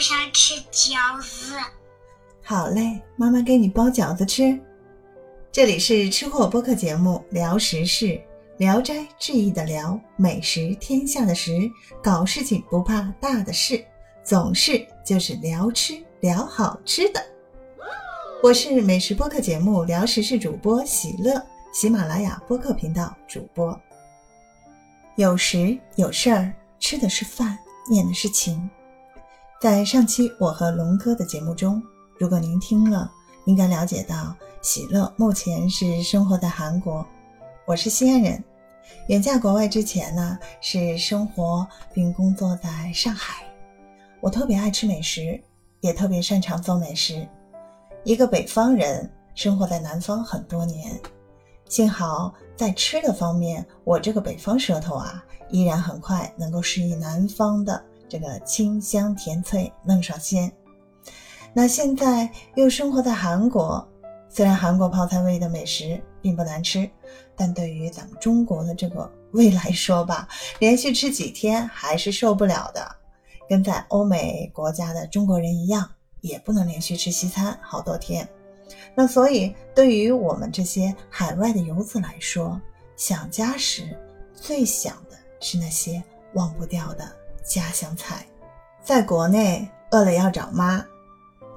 想吃饺子。好嘞，妈妈给你包饺子吃。这里是吃货播客节目，聊时事，聊斋志异的聊，美食天下的食，搞事情不怕大的事，总是就是聊吃聊好吃的。我是美食播客节目聊时事主播喜乐，喜马拉雅播客频道主播。有时有事儿，吃的是饭，念的是情。在上期我和龙哥的节目中，如果您听了，应该了解到。喜乐目前是生活在韩国，我是西安人。远嫁国外之前呢，是生活并工作在上海。我特别爱吃美食，也特别擅长做美食。一个北方人生活在南方很多年，幸好在吃的方面，我这个北方舌头啊，依然很快能够适应南方的这个清香甜脆嫩爽鲜。那现在又生活在韩国。虽然韩国泡菜味的美食并不难吃，但对于咱们中国的这个胃来说吧，连续吃几天还是受不了的。跟在欧美国家的中国人一样，也不能连续吃西餐好多天。那所以，对于我们这些海外的游子来说，想家时最想的是那些忘不掉的家乡菜。在国内饿了要找妈，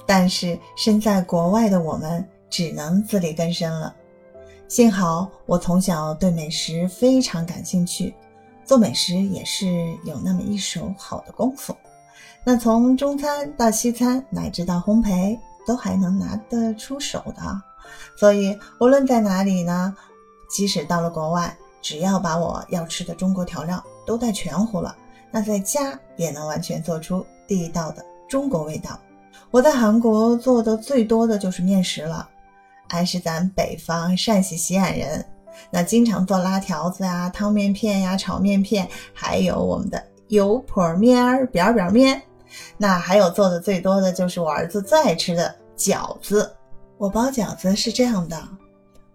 但是身在国外的我们。只能自力更生了。幸好我从小对美食非常感兴趣，做美食也是有那么一手好的功夫。那从中餐到西餐，乃至到烘焙，都还能拿得出手的。所以无论在哪里呢，即使到了国外，只要把我要吃的中国调料都带全乎了，那在家也能完全做出地道的中国味道。我在韩国做的最多的就是面食了。还是咱北方陕西西安人，那经常做拉条子啊、汤面片呀、炒面片，还有我们的油泼面儿、扁扁面。那还有做的最多的就是我儿子最爱吃的饺子。我包饺子是这样的，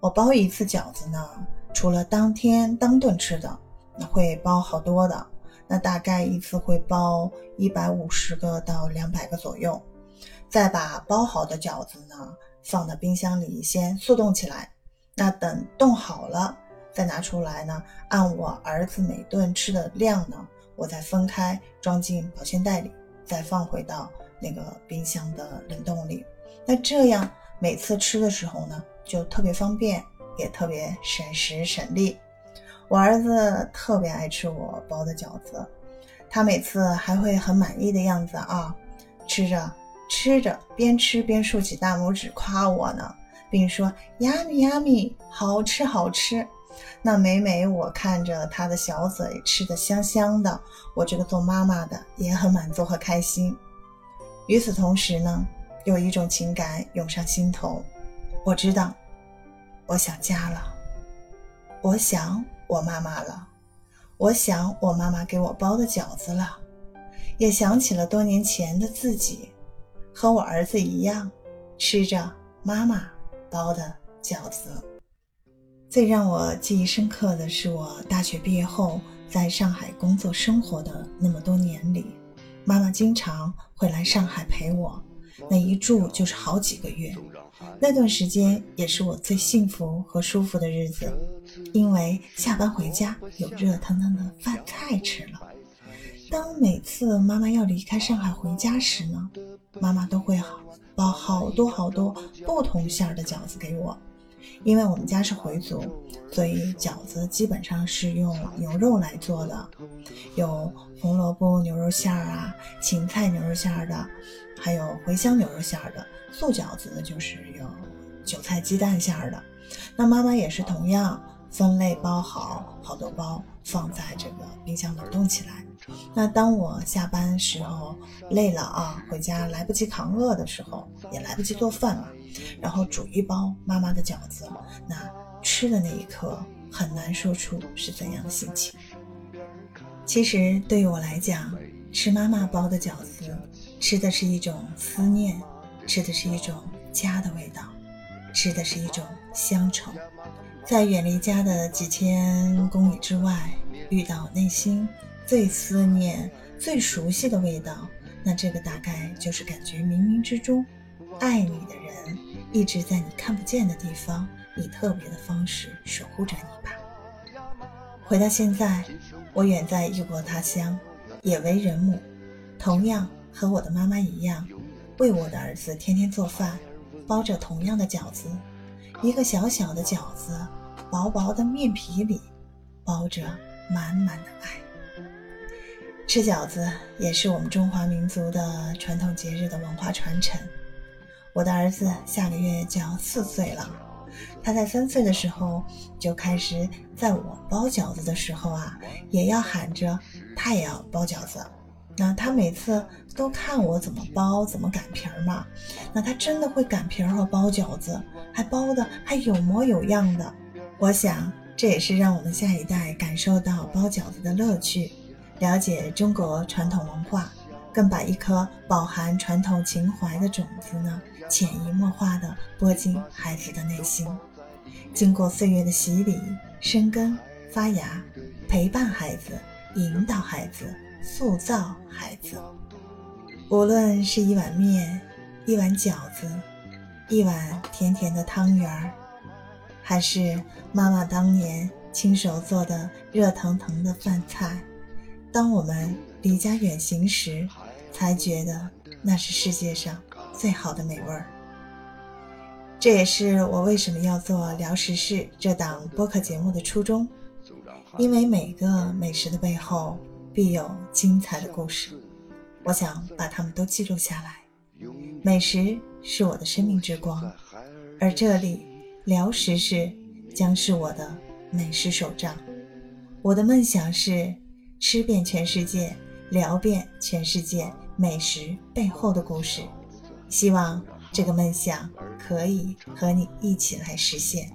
我包一次饺子呢，除了当天当顿吃的，那会包好多的，那大概一次会包一百五十个到两百个左右，再把包好的饺子呢。放到冰箱里先速冻起来，那等冻好了再拿出来呢。按我儿子每顿吃的量呢，我再分开装进保鲜袋里，再放回到那个冰箱的冷冻里。那这样每次吃的时候呢，就特别方便，也特别省时省力。我儿子特别爱吃我包的饺子，他每次还会很满意的样子啊，吃着。吃着，边吃边竖起大拇指夸我呢，并说：“yummy yummy，好吃好吃。”那每每我看着他的小嘴吃的香香的，我这个做妈妈的也很满足和开心。与此同时呢，有一种情感涌上心头，我知道，我想家了，我想我妈妈了，我想我妈妈给我包的饺子了，也想起了多年前的自己。和我儿子一样，吃着妈妈包的饺子。最让我记忆深刻的是，我大学毕业后在上海工作生活的那么多年里，妈妈经常会来上海陪我，那一住就是好几个月。那段时间也是我最幸福和舒服的日子，因为下班回家有热腾腾的饭菜吃了。当每次妈妈要离开上海回家时呢？妈妈都会好包好多好多不同馅儿的饺子给我，因为我们家是回族，所以饺子基本上是用牛肉来做的，有红萝卜牛肉馅儿啊，芹菜牛肉馅儿的，还有茴香牛肉馅儿的。素饺子，就是有韭菜鸡蛋馅儿的。那妈妈也是同样分类包好好多包，放在这个冰箱冷冻起来。那当我下班时候累了啊，回家来不及扛饿的时候，也来不及做饭了，然后煮一包妈妈的饺子，那吃的那一刻很难说出是怎样的心情。其实对于我来讲，吃妈妈包的饺子，吃的是一种思念，吃的是一种家的味道，吃的是一种乡愁。在远离家的几千公里之外，遇到内心。最思念、最熟悉的味道，那这个大概就是感觉冥冥之中，爱你的人一直在你看不见的地方，以特别的方式守护着你吧。回到现在，我远在异国他乡，也为人母，同样和我的妈妈一样，为我的儿子天天做饭，包着同样的饺子，一个小小的饺子，薄薄的面皮里，包着满满的爱。吃饺子也是我们中华民族的传统节日的文化传承。我的儿子下个月就要四岁了，他在三岁的时候就开始在我包饺子的时候啊，也要喊着他也要包饺子。那他每次都看我怎么包，怎么擀皮儿嘛。那他真的会擀皮儿和包饺子，还包的还有模有样的。我想这也是让我们下一代感受到包饺子的乐趣。了解中国传统文化，更把一颗饱含传统情怀的种子呢，潜移默化地播进孩子的内心。经过岁月的洗礼、生根、发芽，陪伴孩子，引导孩子，塑造孩子。无论是一碗面、一碗饺子、一碗甜甜的汤圆儿，还是妈妈当年亲手做的热腾腾的饭菜。当我们离家远行时，才觉得那是世界上最好的美味儿。这也是我为什么要做《聊时事》这档播客节目的初衷，因为每个美食的背后必有精彩的故事，我想把它们都记录下来。美食是我的生命之光，而这里聊时事将是我的美食手账。我的梦想是。吃遍全世界，聊遍全世界美食背后的故事，希望这个梦想可以和你一起来实现。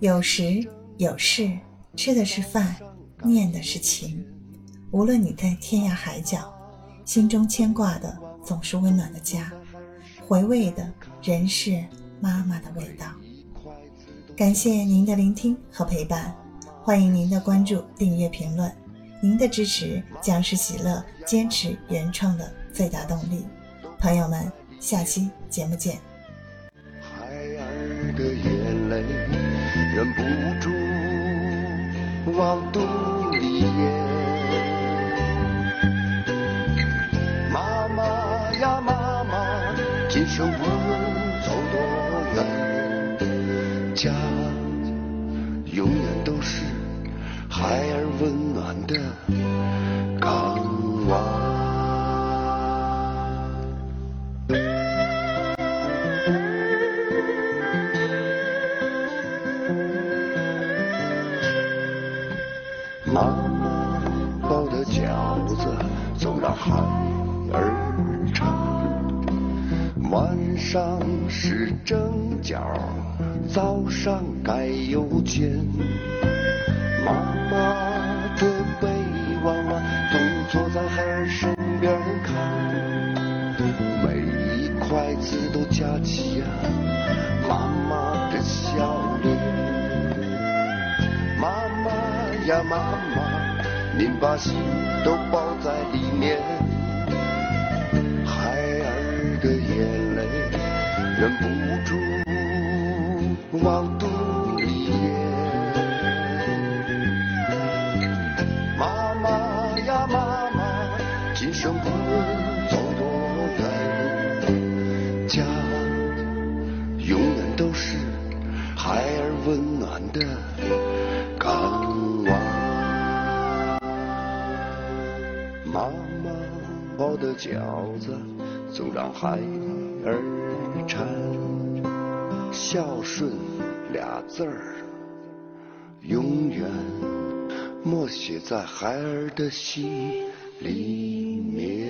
有时有事，吃的是饭，念的是情。无论你在天涯海角，心中牵挂的总是温暖的家，回味的仍是妈妈的味道。感谢您的聆听和陪伴，欢迎您的关注、订阅、评论。您的支持将是喜乐坚持原创的最大动力。朋友们，下期节目见。孩儿的眼泪忍不住往肚里咽。妈妈呀妈妈，今生无论走多远，家永远孩儿温暖的港湾。妈妈包的饺子总让孩儿馋，晚上是蒸饺，早上该有煎。子都夹起呀妈妈的笑脸。妈妈呀妈妈，您把心都包在里面，孩儿的眼泪忍不住往肚饺子总让孩儿馋，孝顺俩字儿永远默写在孩儿的心。里面。